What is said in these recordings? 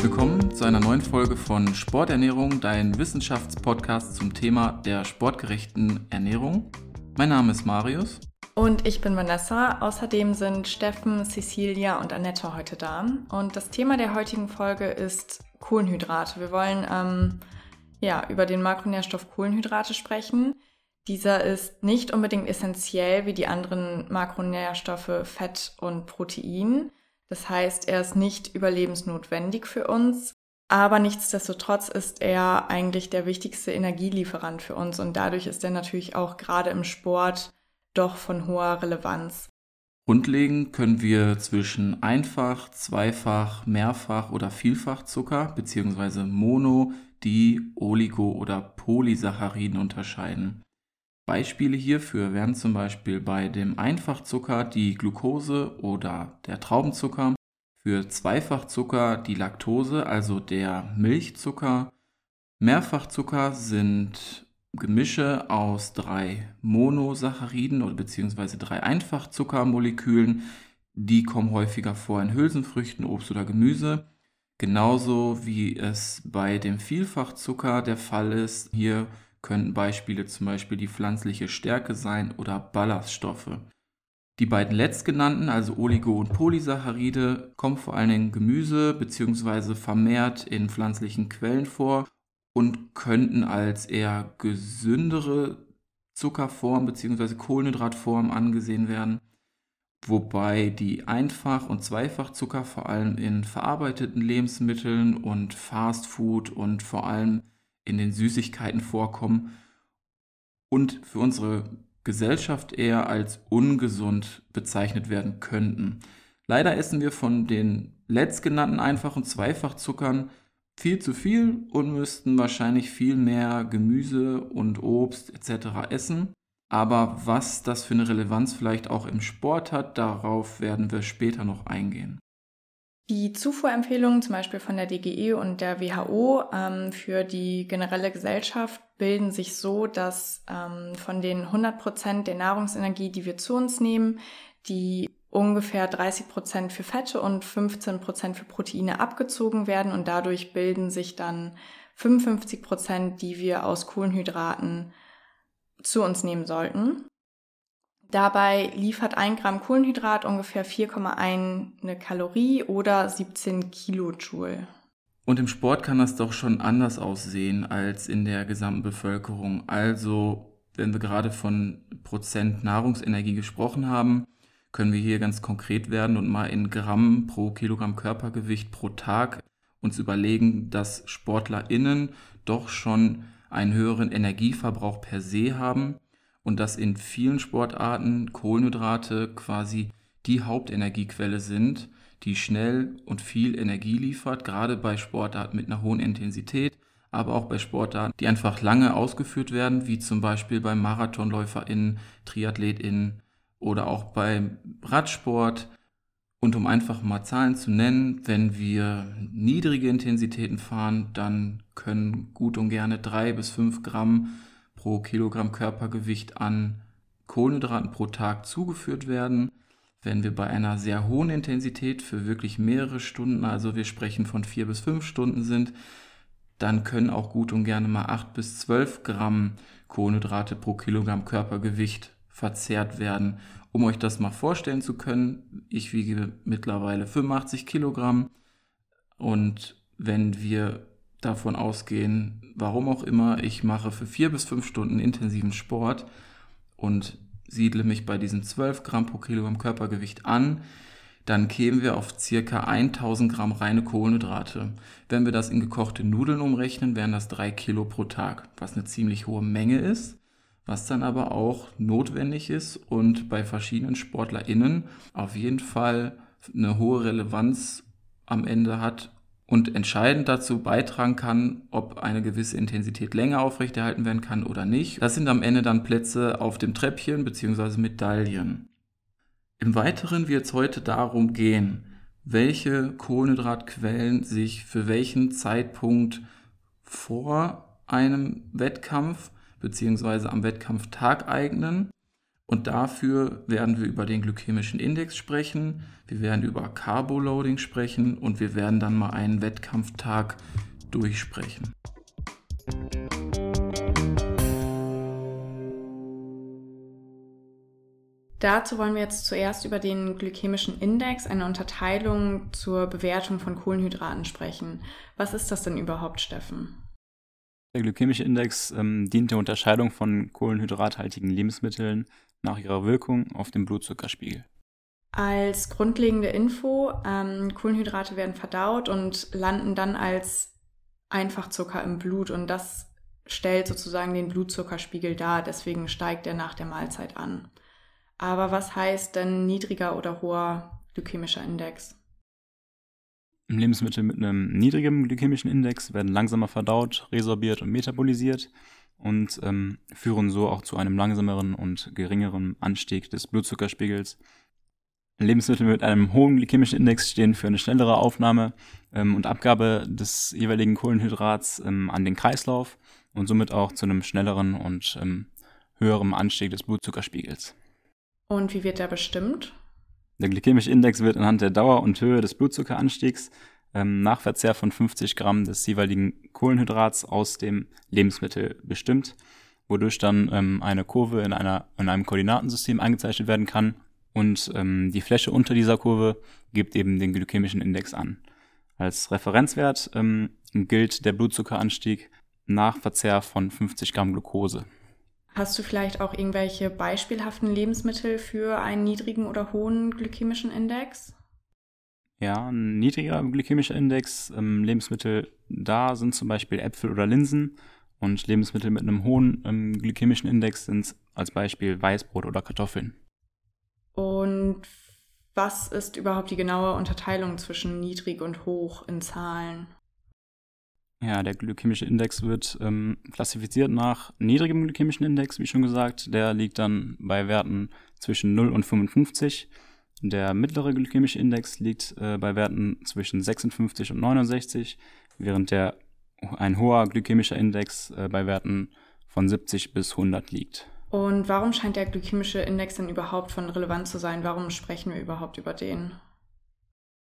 Willkommen zu einer neuen Folge von Sporternährung, dein Wissenschaftspodcast zum Thema der sportgerechten Ernährung. Mein Name ist Marius. Und ich bin Vanessa. Außerdem sind Steffen, Cecilia und Annette heute da. Und das Thema der heutigen Folge ist Kohlenhydrate. Wir wollen ähm, ja, über den Makronährstoff Kohlenhydrate sprechen. Dieser ist nicht unbedingt essentiell wie die anderen Makronährstoffe Fett und Protein. Das heißt, er ist nicht überlebensnotwendig für uns. Aber nichtsdestotrotz ist er eigentlich der wichtigste Energielieferant für uns und dadurch ist er natürlich auch gerade im Sport doch von hoher Relevanz. Grundlegend können wir zwischen Einfach-, Zweifach-, Mehrfach- oder Vielfachzucker bzw. Mono-, Di-, Oligo- oder Polysacchariden unterscheiden. Beispiele hierfür wären zum Beispiel bei dem Einfachzucker die Glucose oder der Traubenzucker, für Zweifachzucker die Laktose, also der Milchzucker. Mehrfachzucker sind Gemische aus drei Monosacchariden oder beziehungsweise drei Einfachzuckermolekülen. Die kommen häufiger vor in Hülsenfrüchten, Obst oder Gemüse. Genauso wie es bei dem Vielfachzucker der Fall ist. Hier könnten Beispiele zum Beispiel die pflanzliche Stärke sein oder Ballaststoffe. Die beiden letztgenannten, also Oligo- und Polysaccharide, kommen vor allem in Gemüse bzw. vermehrt in pflanzlichen Quellen vor und könnten als eher gesündere Zuckerform bzw. Kohlenhydratform angesehen werden, wobei die Einfach- und Zweifachzucker vor allem in verarbeiteten Lebensmitteln und Fastfood und vor allem in den Süßigkeiten vorkommen und für unsere Gesellschaft eher als ungesund bezeichnet werden könnten. Leider essen wir von den letztgenannten Einfach- und Zweifachzuckern viel zu viel und müssten wahrscheinlich viel mehr Gemüse und Obst etc. essen. Aber was das für eine Relevanz vielleicht auch im Sport hat, darauf werden wir später noch eingehen. Die Zufuhrempfehlungen zum Beispiel von der DGE und der WHO ähm, für die generelle Gesellschaft bilden sich so, dass ähm, von den 100 Prozent der Nahrungsenergie, die wir zu uns nehmen, die ungefähr 30 Prozent für Fette und 15 Prozent für Proteine abgezogen werden und dadurch bilden sich dann 55 Prozent, die wir aus Kohlenhydraten zu uns nehmen sollten. Dabei liefert ein Gramm Kohlenhydrat ungefähr 4,1 Kalorie oder 17 Kilojoule. Und im Sport kann das doch schon anders aussehen als in der gesamten Bevölkerung. Also, wenn wir gerade von Prozent Nahrungsenergie gesprochen haben, können wir hier ganz konkret werden und mal in Gramm pro Kilogramm Körpergewicht pro Tag uns überlegen, dass SportlerInnen doch schon einen höheren Energieverbrauch per se haben und dass in vielen Sportarten Kohlenhydrate quasi die Hauptenergiequelle sind, die schnell und viel Energie liefert, gerade bei Sportarten mit einer hohen Intensität, aber auch bei Sportarten, die einfach lange ausgeführt werden, wie zum Beispiel beim MarathonläuferInnen, TriathletInnen oder auch beim Radsport. Und um einfach mal Zahlen zu nennen, wenn wir niedrige Intensitäten fahren, dann können gut und gerne drei bis fünf Gramm pro Kilogramm Körpergewicht an Kohlenhydraten pro Tag zugeführt werden. Wenn wir bei einer sehr hohen Intensität für wirklich mehrere Stunden, also wir sprechen von vier bis fünf Stunden sind, dann können auch gut und gerne mal acht bis zwölf Gramm Kohlenhydrate pro Kilogramm Körpergewicht verzehrt werden. Um euch das mal vorstellen zu können, ich wiege mittlerweile 85 Kilogramm und wenn wir davon ausgehen, warum auch immer, ich mache für vier bis fünf Stunden intensiven Sport und siedle mich bei diesen 12 Gramm pro Kilogramm Körpergewicht an, dann kämen wir auf circa 1000 Gramm reine Kohlenhydrate. Wenn wir das in gekochte Nudeln umrechnen, wären das drei Kilo pro Tag, was eine ziemlich hohe Menge ist, was dann aber auch notwendig ist und bei verschiedenen SportlerInnen auf jeden Fall eine hohe Relevanz am Ende hat, und entscheidend dazu beitragen kann, ob eine gewisse Intensität länger aufrechterhalten werden kann oder nicht. Das sind am Ende dann Plätze auf dem Treppchen bzw. Medaillen. Im Weiteren wird es heute darum gehen, welche Kohlenhydratquellen sich für welchen Zeitpunkt vor einem Wettkampf bzw. am Wettkampftag eignen Und dafür werden wir über den glykämischen Index sprechen, wir werden über Carboloading sprechen und wir werden dann mal einen Wettkampftag durchsprechen. Dazu wollen wir jetzt zuerst über den glykämischen Index, eine Unterteilung zur Bewertung von Kohlenhydraten sprechen. Was ist das denn überhaupt, Steffen? Der glykämische Index ähm, dient der Unterscheidung von kohlenhydrathaltigen Lebensmitteln nach ihrer Wirkung auf den Blutzuckerspiegel. Als grundlegende Info, ähm, Kohlenhydrate werden verdaut und landen dann als Einfachzucker im Blut und das stellt sozusagen den Blutzuckerspiegel dar, deswegen steigt er nach der Mahlzeit an. Aber was heißt denn niedriger oder hoher glykämischer Index? Lebensmittel mit einem niedrigen glykämischen Index werden langsamer verdaut, resorbiert und metabolisiert und ähm, führen so auch zu einem langsameren und geringeren Anstieg des Blutzuckerspiegels. Lebensmittel mit einem hohen glykämischen Index stehen für eine schnellere Aufnahme ähm, und Abgabe des jeweiligen Kohlenhydrats ähm, an den Kreislauf und somit auch zu einem schnelleren und ähm, höheren Anstieg des Blutzuckerspiegels. Und wie wird der bestimmt? Der glykämische Index wird anhand der Dauer und Höhe des Blutzuckeranstiegs ähm, nach Verzehr von 50 Gramm des jeweiligen Kohlenhydrats aus dem Lebensmittel bestimmt, wodurch dann ähm, eine Kurve in, einer, in einem Koordinatensystem eingezeichnet werden kann und ähm, die Fläche unter dieser Kurve gibt eben den glykämischen Index an. Als Referenzwert ähm, gilt der Blutzuckeranstieg nach Verzehr von 50 Gramm Glucose. Hast du vielleicht auch irgendwelche beispielhaften Lebensmittel für einen niedrigen oder hohen glykämischen Index? Ja, ein niedriger glykämischer Index. Ähm, Lebensmittel da sind zum Beispiel Äpfel oder Linsen. Und Lebensmittel mit einem hohen ähm, glykämischen Index sind als Beispiel Weißbrot oder Kartoffeln. Und was ist überhaupt die genaue Unterteilung zwischen niedrig und hoch in Zahlen? Ja, der glykämische Index wird ähm, klassifiziert nach niedrigem glykämischen Index, wie schon gesagt. Der liegt dann bei Werten zwischen 0 und 55. Der mittlere glykämische Index liegt äh, bei Werten zwischen 56 und 69, während der ein hoher glykämischer Index äh, bei Werten von 70 bis 100 liegt. Und warum scheint der glykämische Index denn überhaupt von Relevanz zu sein? Warum sprechen wir überhaupt über den?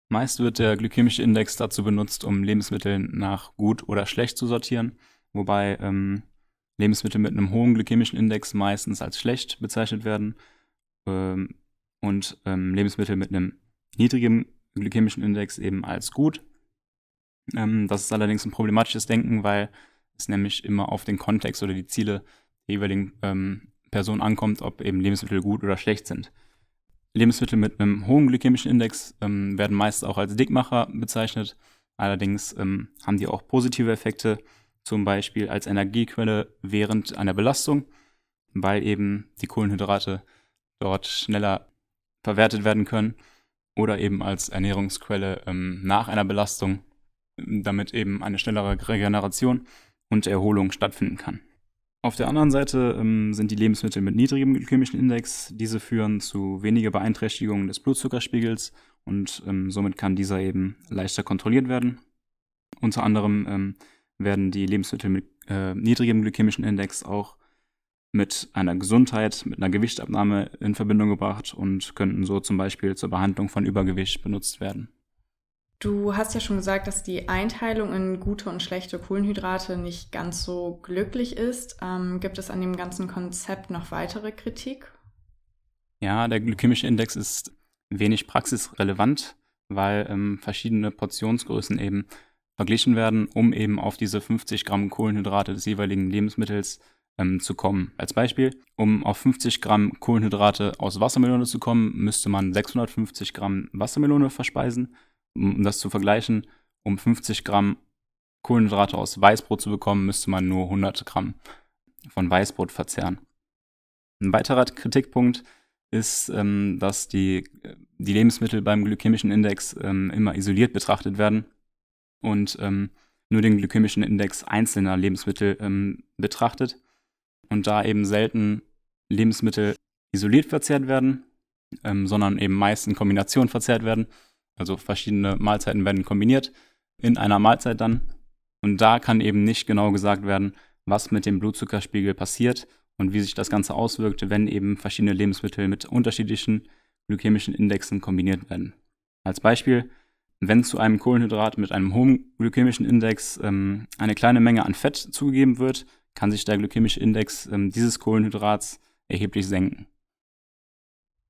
Meist wird der glykämische Index dazu benutzt, um Lebensmittel nach gut oder schlecht zu sortieren, wobei ähm, Lebensmittel mit einem hohen glykämischen Index meistens als schlecht bezeichnet werden ähm, und ähm, Lebensmittel mit einem niedrigen glykämischen Index eben als gut. Ähm, das ist allerdings ein problematisches Denken, weil es nämlich immer auf den Kontext oder die Ziele der jeweiligen ähm, Person ankommt, ob eben Lebensmittel gut oder schlecht sind. Lebensmittel mit einem hohen glykämischen Index ähm, werden meist auch als Dickmacher bezeichnet. Allerdings ähm, haben die auch positive Effekte, zum Beispiel als Energiequelle während einer Belastung, weil eben die Kohlenhydrate dort schneller verwertet werden können oder eben als Ernährungsquelle ähm, nach einer Belastung, damit eben eine schnellere Regeneration und Erholung stattfinden kann. Auf der anderen Seite ähm, sind die Lebensmittel mit niedrigem glykämischen Index. Diese führen zu weniger Beeinträchtigungen des Blutzuckerspiegels und ähm, somit kann dieser eben leichter kontrolliert werden. Unter anderem ähm, werden die Lebensmittel mit äh, niedrigem glykämischen Index auch mit einer Gesundheit, mit einer Gewichtabnahme in Verbindung gebracht und könnten so zum Beispiel zur Behandlung von Übergewicht benutzt werden. Du hast ja schon gesagt, dass die Einteilung in gute und schlechte Kohlenhydrate nicht ganz so glücklich ist. Ähm, gibt es an dem ganzen Konzept noch weitere Kritik? Ja, der glykämische Index ist wenig praxisrelevant, weil ähm, verschiedene Portionsgrößen eben verglichen werden, um eben auf diese 50 Gramm Kohlenhydrate des jeweiligen Lebensmittels ähm, zu kommen. Als Beispiel, um auf 50 Gramm Kohlenhydrate aus Wassermelone zu kommen, müsste man 650 Gramm Wassermelone verspeisen um das zu vergleichen, um 50 Gramm Kohlenhydrate aus Weißbrot zu bekommen, müsste man nur 100 Gramm von Weißbrot verzehren. Ein weiterer Kritikpunkt ist, ähm, dass die, die Lebensmittel beim glykämischen Index ähm, immer isoliert betrachtet werden und ähm, nur den glykämischen Index einzelner Lebensmittel ähm, betrachtet und da eben selten Lebensmittel isoliert verzehrt werden, ähm, sondern eben meist in Kombination verzehrt werden also verschiedene Mahlzeiten werden kombiniert in einer Mahlzeit dann. Und da kann eben nicht genau gesagt werden, was mit dem Blutzuckerspiegel passiert und wie sich das Ganze auswirkt, wenn eben verschiedene Lebensmittel mit unterschiedlichen glykämischen Indexen kombiniert werden. Als Beispiel, wenn zu einem Kohlenhydrat mit einem hohen glykämischen Index ähm, eine kleine Menge an Fett zugegeben wird, kann sich der glykämische Index ähm, dieses Kohlenhydrats erheblich senken.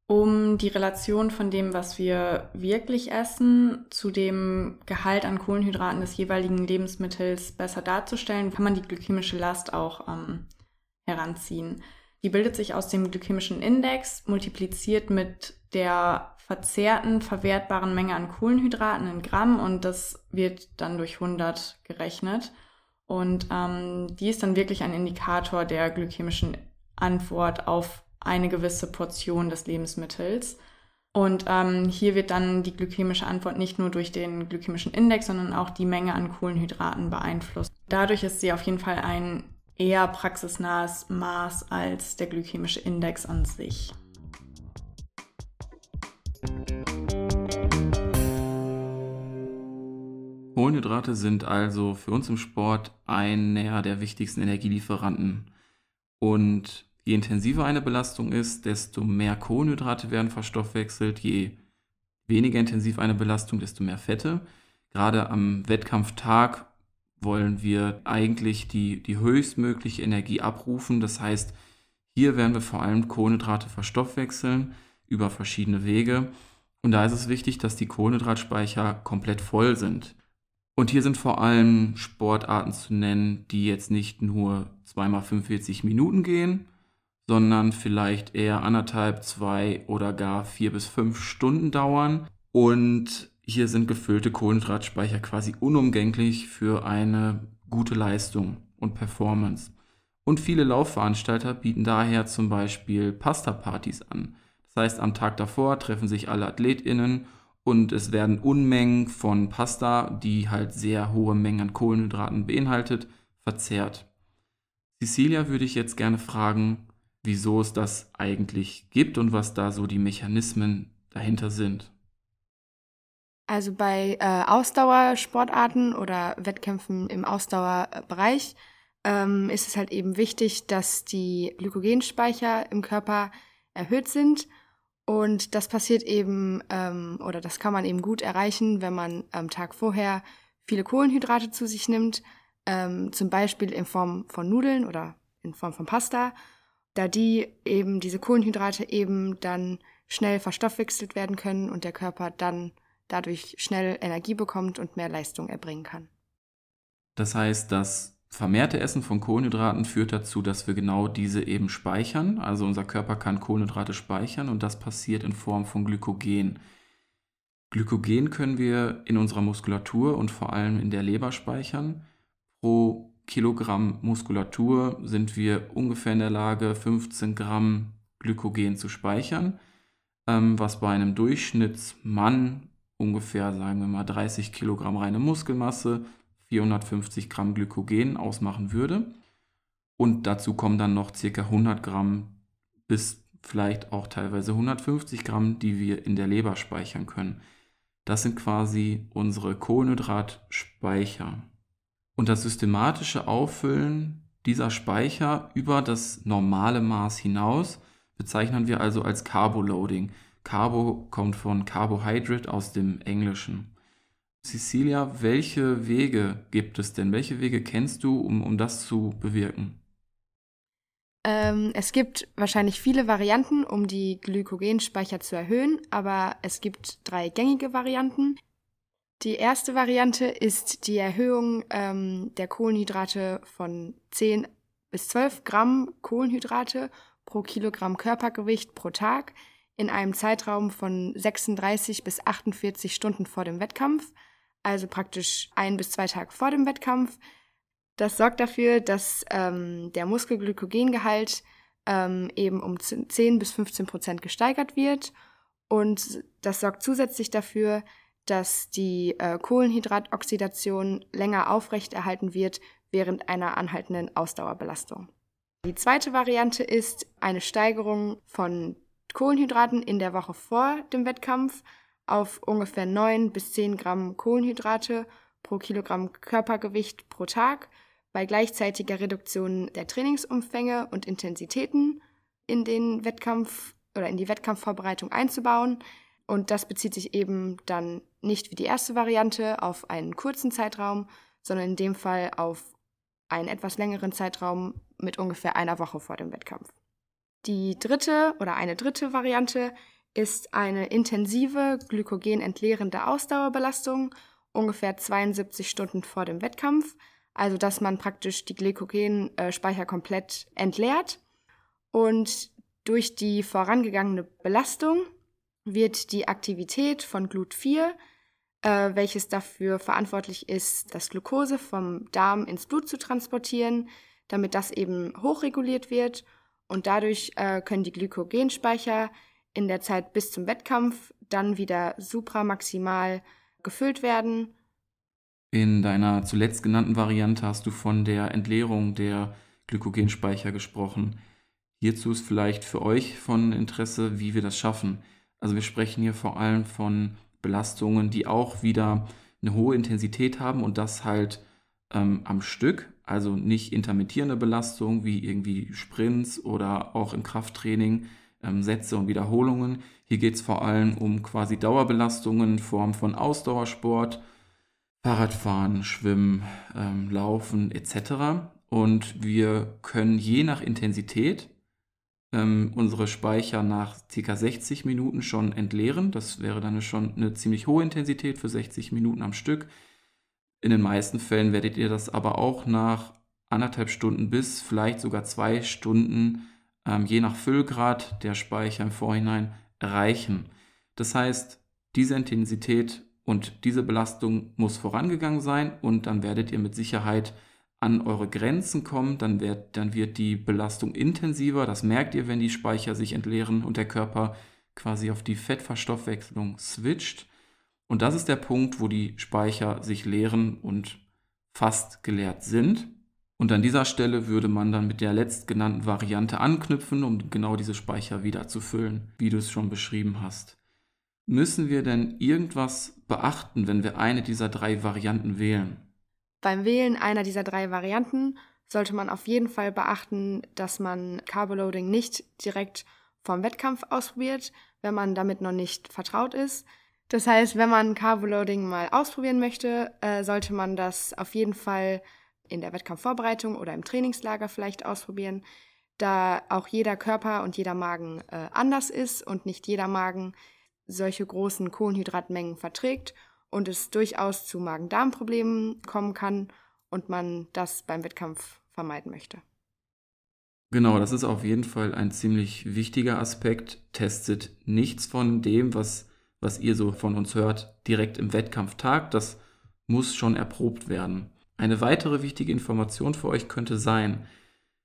Um die Relation von dem, was wir wirklich essen, zu dem Gehalt an Kohlenhydraten des jeweiligen Lebensmittels besser darzustellen, kann man die glykämische Last auch ähm, heranziehen. Die bildet sich aus dem glykämischen Index, multipliziert mit der verzehrten, verwertbaren Menge an Kohlenhydraten in Gramm und das wird dann durch 100 gerechnet. Und ähm, die ist dann wirklich ein Indikator der glykämischen Antwort auf eine gewisse Portion des Lebensmittels. Und ähm, hier wird dann die glykämische Antwort nicht nur durch den glykämischen Index, sondern auch die Menge an Kohlenhydraten beeinflusst. Dadurch ist sie auf jeden Fall ein eher praxisnahes Maß als der glykämische Index an sich. Kohlenhydrate sind also für uns im Sport einer der wichtigsten Energielieferanten. Und Je intensiver eine Belastung ist, desto mehr Kohlenhydrate werden verstoffwechselt. Je weniger intensiv eine Belastung, desto mehr Fette. Gerade am Wettkampftag wollen wir eigentlich die, die höchstmögliche Energie abrufen. Das heißt, hier werden wir vor allem Kohlenhydrate verstoffwechseln über verschiedene Wege. Und da ist es wichtig, dass die Kohlenhydratspeicher komplett voll sind. Und hier sind vor allem Sportarten zu nennen, die jetzt nicht nur zweimal 45 Minuten gehen, sondern vielleicht eher anderthalb, zwei oder gar vier bis fünf Stunden dauern. Und hier sind gefüllte Kohlenhydratspeicher quasi unumgänglich für eine gute Leistung und Performance. Und viele Laufveranstalter bieten daher zum Beispiel Pasta-Partys an. Das heißt, am Tag davor treffen sich alle AthletInnen und es werden Unmengen von Pasta, die halt sehr hohe Mengen an Kohlenhydraten beinhaltet, verzehrt. Cecilia würde ich jetzt gerne fragen, wieso es das eigentlich gibt und was da so die Mechanismen dahinter sind. Also bei äh, Ausdauersportarten oder Wettkämpfen im Ausdauerbereich ähm, ist es halt eben wichtig, dass die Glykogenspeicher im Körper erhöht sind. Und das passiert eben, ähm, oder das kann man eben gut erreichen, wenn man am Tag vorher viele Kohlenhydrate zu sich nimmt, ähm, zum Beispiel in Form von Nudeln oder in Form von Pasta da die eben diese Kohlenhydrate eben dann schnell verstoffwechselt werden können und der Körper dann dadurch schnell Energie bekommt und mehr Leistung erbringen kann. Das heißt, das vermehrte Essen von Kohlenhydraten führt dazu, dass wir genau diese eben speichern. Also unser Körper kann Kohlenhydrate speichern und das passiert in Form von Glykogen. Glykogen können wir in unserer Muskulatur und vor allem in der Leber speichern. Pro Kilogramm Muskulatur sind wir ungefähr in der Lage, 15 Gramm Glykogen zu speichern, ähm, was bei einem Durchschnittsmann ungefähr, sagen wir mal, 30 Kilogramm reine Muskelmasse, 450 Gramm Glykogen ausmachen würde. Und dazu kommen dann noch ca. 100 Gramm bis vielleicht auch teilweise 150 Gramm, die wir in der Leber speichern können. Das sind quasi unsere Kohlenhydratspeicher. Und das systematische Auffüllen dieser Speicher über das normale Maß hinaus bezeichnen wir also als Carboloading. Carbo kommt von Carbohydrate aus dem Englischen. Cecilia, welche Wege gibt es denn? Welche Wege kennst du, um, um das zu bewirken? Ähm, es gibt wahrscheinlich viele Varianten, um die Glykogenspeicher zu erhöhen, aber es gibt drei gängige Varianten. Die erste Variante ist die Erhöhung ähm, der Kohlenhydrate von 10 bis 12 Gramm Kohlenhydrate pro Kilogramm Körpergewicht pro Tag in einem Zeitraum von 36 bis 48 Stunden vor dem Wettkampf, also praktisch ein bis zwei Tage vor dem Wettkampf. Das sorgt dafür, dass ähm, der Muskelglykogengehalt ähm, eben um 10 bis 15 Prozent gesteigert wird und das sorgt zusätzlich dafür, dass die äh, Kohlenhydratoxidation länger aufrechterhalten wird während einer anhaltenden Ausdauerbelastung. Die zweite Variante ist eine Steigerung von Kohlenhydraten in der Woche vor dem Wettkampf auf ungefähr 9 bis 10 Gramm Kohlenhydrate pro Kilogramm Körpergewicht pro Tag, bei gleichzeitiger Reduktion der Trainingsumfänge und Intensitäten in den Wettkampf oder in die Wettkampfvorbereitung einzubauen. Und das bezieht sich eben dann nicht wie die erste Variante auf einen kurzen Zeitraum, sondern in dem Fall auf einen etwas längeren Zeitraum mit ungefähr einer Woche vor dem Wettkampf. Die dritte oder eine dritte Variante ist eine intensive glykogenentleerende Ausdauerbelastung ungefähr 72 Stunden vor dem Wettkampf, also dass man praktisch die Glykogenspeicher komplett entleert. Und durch die vorangegangene Belastung wird die Aktivität von Glut4, äh, welches dafür verantwortlich ist, das Glucose vom Darm ins Blut zu transportieren, damit das eben hochreguliert wird. Und dadurch äh, können die Glykogenspeicher in der Zeit bis zum Wettkampf dann wieder supramaximal gefüllt werden. In deiner zuletzt genannten Variante hast du von der Entleerung der Glykogenspeicher gesprochen. Hierzu ist vielleicht für euch von Interesse, wie wir das schaffen. Also wir sprechen hier vor allem von Belastungen, die auch wieder eine hohe Intensität haben und das halt ähm, am Stück, also nicht intermittierende Belastung wie irgendwie Sprints oder auch im Krafttraining ähm, Sätze und Wiederholungen. Hier geht es vor allem um quasi Dauerbelastungen in Form von Ausdauersport, Fahrradfahren, Schwimmen, ähm, Laufen etc. Und wir können je nach Intensität ähm, unsere Speicher nach ca. 60 Minuten schon entleeren. Das wäre dann schon eine ziemlich hohe Intensität für 60 Minuten am Stück. In den meisten Fällen werdet ihr das aber auch nach anderthalb Stunden bis vielleicht sogar zwei Stunden, ähm, je nach Füllgrad der Speicher im Vorhinein, erreichen. Das heißt, diese Intensität und diese Belastung muss vorangegangen sein und dann werdet ihr mit Sicherheit an eure Grenzen kommen, dann wird, dann wird die Belastung intensiver. Das merkt ihr, wenn die Speicher sich entleeren und der Körper quasi auf die Fettverstoffwechslung switcht. Und das ist der Punkt, wo die Speicher sich leeren und fast geleert sind. Und an dieser Stelle würde man dann mit der letztgenannten Variante anknüpfen, um genau diese Speicher wieder zu füllen, wie du es schon beschrieben hast. Müssen wir denn irgendwas beachten, wenn wir eine dieser drei Varianten wählen? Beim Wählen einer dieser drei Varianten sollte man auf jeden Fall beachten, dass man Carboloading nicht direkt vom Wettkampf ausprobiert, wenn man damit noch nicht vertraut ist. Das heißt, wenn man Carboloading mal ausprobieren möchte, äh, sollte man das auf jeden Fall in der Wettkampfvorbereitung oder im Trainingslager vielleicht ausprobieren, da auch jeder Körper und jeder Magen äh, anders ist und nicht jeder Magen solche großen Kohlenhydratmengen verträgt und es durchaus zu Magen-Darm-Problemen kommen kann und man das beim Wettkampf vermeiden möchte. Genau, das ist auf jeden Fall ein ziemlich wichtiger Aspekt. Testet nichts von dem, was, was ihr so von uns hört, direkt im Wettkampftag. Das muss schon erprobt werden. Eine weitere wichtige Information für euch könnte sein,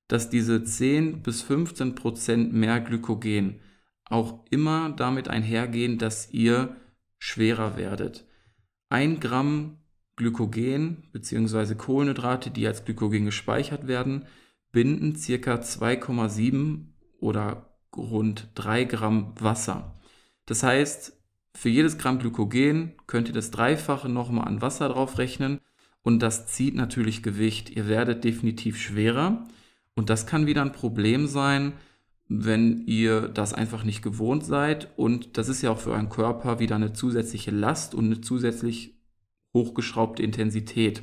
dass diese 10 bis 15 Prozent mehr Glykogen auch immer damit einhergehen, dass ihr schwerer werdet. 1 Gramm Glykogen bzw. Kohlenhydrate, die als Glykogen gespeichert werden, binden ca. 2,7 oder rund 3 Gramm Wasser. Das heißt, für jedes Gramm Glykogen könnt ihr das Dreifache nochmal an Wasser drauf rechnen und das zieht natürlich Gewicht. Ihr werdet definitiv schwerer und das kann wieder ein Problem sein, wenn ihr das einfach nicht gewohnt seid. Und das ist ja auch für euren Körper wieder eine zusätzliche Last und eine zusätzlich hochgeschraubte Intensität.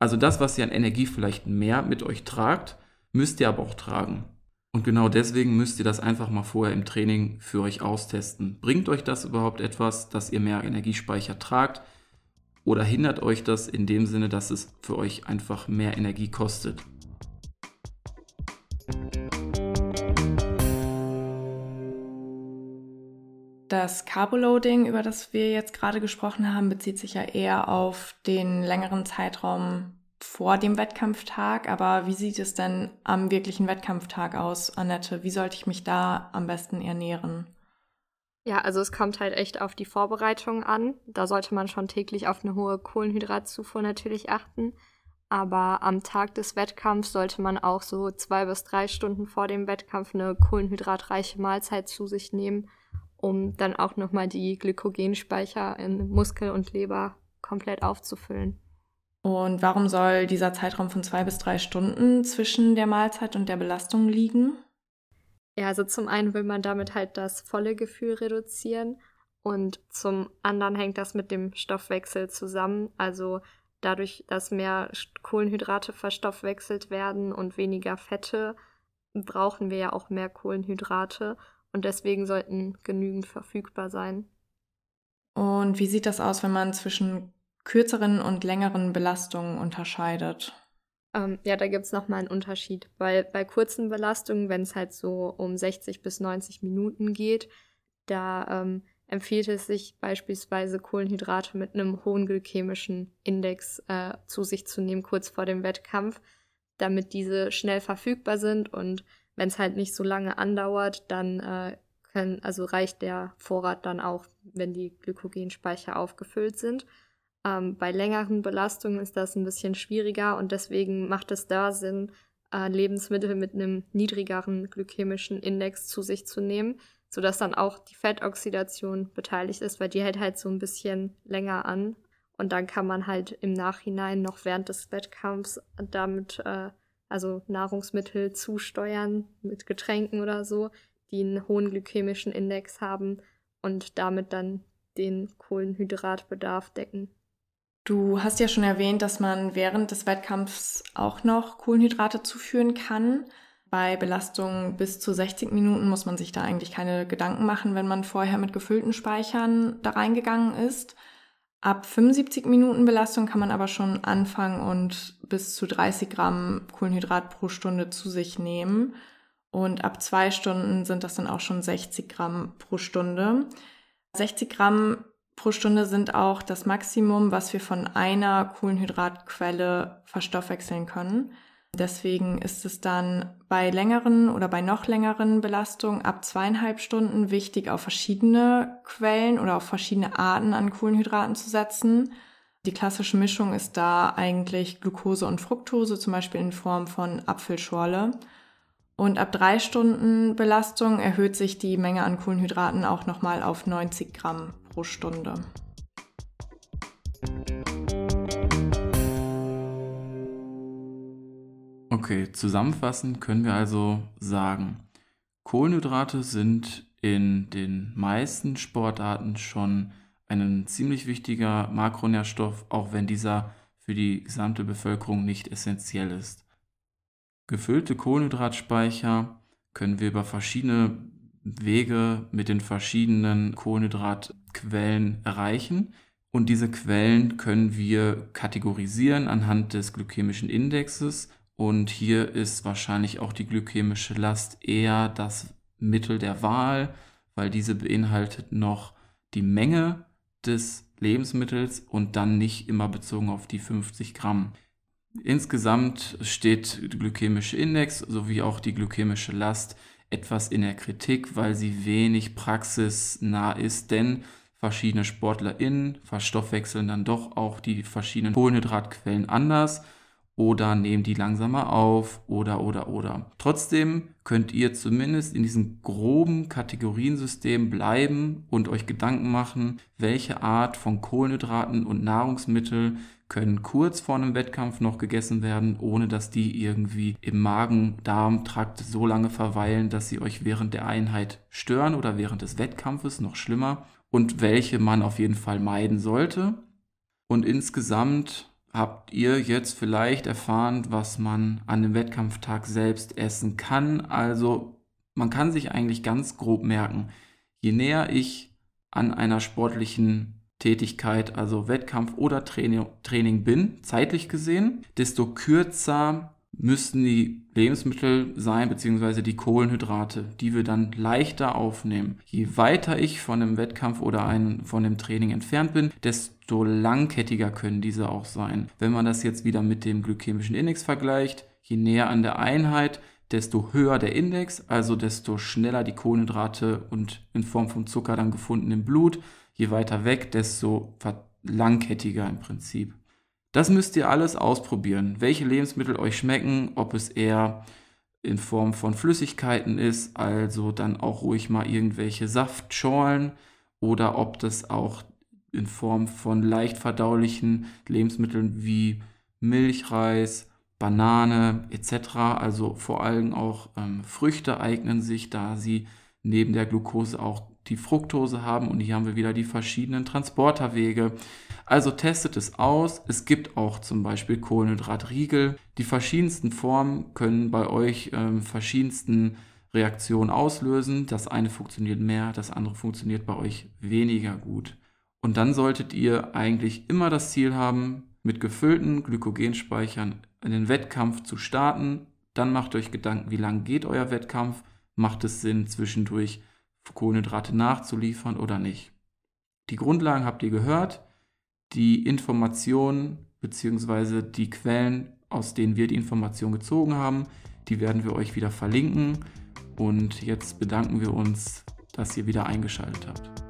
Also das, was ihr an Energie vielleicht mehr mit euch tragt, müsst ihr aber auch tragen. Und genau deswegen müsst ihr das einfach mal vorher im Training für euch austesten. Bringt euch das überhaupt etwas, dass ihr mehr Energiespeicher tragt? Oder hindert euch das in dem Sinne, dass es für euch einfach mehr Energie kostet? Das Carboloading, über das wir jetzt gerade gesprochen haben, bezieht sich ja eher auf den längeren Zeitraum vor dem Wettkampftag. Aber wie sieht es denn am wirklichen Wettkampftag aus, Annette? Wie sollte ich mich da am besten ernähren? Ja, also es kommt halt echt auf die Vorbereitung an. Da sollte man schon täglich auf eine hohe Kohlenhydratzufuhr natürlich achten. Aber am Tag des Wettkampfs sollte man auch so zwei bis drei Stunden vor dem Wettkampf eine kohlenhydratreiche Mahlzeit zu sich nehmen um dann auch nochmal die Glykogenspeicher in Muskel und Leber komplett aufzufüllen. Und warum soll dieser Zeitraum von zwei bis drei Stunden zwischen der Mahlzeit und der Belastung liegen? Ja, also zum einen will man damit halt das volle Gefühl reduzieren und zum anderen hängt das mit dem Stoffwechsel zusammen. Also dadurch, dass mehr Kohlenhydrate verstoffwechselt werden und weniger Fette, brauchen wir ja auch mehr Kohlenhydrate und deswegen sollten genügend verfügbar sein. Und wie sieht das aus, wenn man zwischen kürzeren und längeren Belastungen unterscheidet? Ähm, ja, da gibt es nochmal einen Unterschied. Weil bei kurzen Belastungen, wenn es halt so um 60 bis 90 Minuten geht, da ähm, empfiehlt es sich beispielsweise Kohlenhydrate mit einem hohen glykämischen Index äh, zu sich zu nehmen, kurz vor dem Wettkampf, damit diese schnell verfügbar sind und wenn es halt nicht so lange andauert, dann äh, können, also reicht der Vorrat dann auch, wenn die Glykogenspeicher aufgefüllt sind. Ähm, bei längeren Belastungen ist das ein bisschen schwieriger und deswegen macht es da Sinn, äh, Lebensmittel mit einem niedrigeren glykämischen Index zu sich zu nehmen, sodass dann auch die Fettoxidation beteiligt ist, weil die hält halt so ein bisschen länger an. Und dann kann man halt im Nachhinein noch während des Wettkampfs damit, äh, also Nahrungsmittel zusteuern mit Getränken oder so, die einen hohen glykämischen Index haben und damit dann den Kohlenhydratbedarf decken. Du hast ja schon erwähnt, dass man während des Wettkampfs auch noch Kohlenhydrate zuführen kann. Bei Belastungen bis zu 60 Minuten muss man sich da eigentlich keine Gedanken machen, wenn man vorher mit gefüllten Speichern da reingegangen ist. Ab 75 Minuten Belastung kann man aber schon anfangen und bis zu 30 Gramm Kohlenhydrat pro Stunde zu sich nehmen. Und ab zwei Stunden sind das dann auch schon 60 Gramm pro Stunde. 60 Gramm pro Stunde sind auch das Maximum, was wir von einer Kohlenhydratquelle verstoffwechseln können. Deswegen ist es dann bei längeren oder bei noch längeren Belastungen ab zweieinhalb Stunden wichtig, auf verschiedene Quellen oder auf verschiedene Arten an Kohlenhydraten zu setzen. Die klassische Mischung ist da eigentlich Glucose und Fructose, zum Beispiel in Form von Apfelschorle. Und ab drei Stunden Belastung erhöht sich die Menge an Kohlenhydraten auch nochmal auf 90 Gramm pro Stunde. Okay, zusammenfassend können wir also sagen, Kohlenhydrate sind in den meisten Sportarten schon ein ziemlich wichtiger Makronährstoff, auch wenn dieser für die gesamte Bevölkerung nicht essentiell ist. Gefüllte Kohlenhydratspeicher können wir über verschiedene Wege mit den verschiedenen Kohlenhydratquellen erreichen. Und diese Quellen können wir kategorisieren anhand des glykämischen Indexes. Und hier ist wahrscheinlich auch die glykämische Last eher das Mittel der Wahl, weil diese beinhaltet noch die Menge des Lebensmittels und dann nicht immer bezogen auf die 50 Gramm. Insgesamt steht der glykämische Index sowie auch die glykämische Last etwas in der Kritik, weil sie wenig praxisnah ist, denn verschiedene SportlerInnen verstoffwechseln dann doch auch die verschiedenen Kohlenhydratquellen anders oder nehmen die langsamer auf oder oder oder. Trotzdem könnt ihr zumindest in diesem groben Kategoriensystem bleiben und euch Gedanken machen, welche Art von Kohlenhydraten und Nahrungsmittel können kurz vor einem Wettkampf noch gegessen werden, ohne dass die irgendwie im Magen-Darm-Trakt so lange verweilen, dass sie euch während der Einheit stören oder während des Wettkampfes noch schlimmer und welche man auf jeden Fall meiden sollte. Und insgesamt habt ihr jetzt vielleicht erfahren, was man an dem Wettkampftag selbst essen kann. Also man kann sich eigentlich ganz grob merken, je näher ich an einer sportlichen Tätigkeit, also Wettkampf oder Training, Training bin, zeitlich gesehen, desto kürzer müssten die Lebensmittel sein, beziehungsweise die Kohlenhydrate, die wir dann leichter aufnehmen. Je weiter ich von dem Wettkampf oder ein, von dem Training entfernt bin, desto langkettiger können diese auch sein. Wenn man das jetzt wieder mit dem glykämischen Index vergleicht, je näher an der Einheit, desto höher der Index, also desto schneller die Kohlenhydrate und in Form von Zucker dann gefunden im Blut, je weiter weg, desto langkettiger im Prinzip. Das müsst ihr alles ausprobieren, welche Lebensmittel euch schmecken, ob es eher in Form von Flüssigkeiten ist, also dann auch ruhig mal irgendwelche Saftschorlen oder ob das auch in Form von leicht verdaulichen Lebensmitteln wie Milch, Reis, Banane etc. Also vor allem auch ähm, Früchte eignen sich, da sie neben der Glucose auch die Fructose haben und hier haben wir wieder die verschiedenen Transporterwege. Also testet es aus. Es gibt auch zum Beispiel Kohlenhydratriegel. Die verschiedensten Formen können bei euch ähm, verschiedensten Reaktionen auslösen. Das eine funktioniert mehr, das andere funktioniert bei euch weniger gut. Und dann solltet ihr eigentlich immer das Ziel haben, mit gefüllten Glykogenspeichern in den Wettkampf zu starten. Dann macht euch Gedanken, wie lang geht euer Wettkampf? Macht es Sinn, zwischendurch Kohlenhydrate nachzuliefern oder nicht? Die Grundlagen habt ihr gehört. Die Informationen bzw. die Quellen, aus denen wir die Information gezogen haben, die werden wir euch wieder verlinken. Und jetzt bedanken wir uns, dass ihr wieder eingeschaltet habt.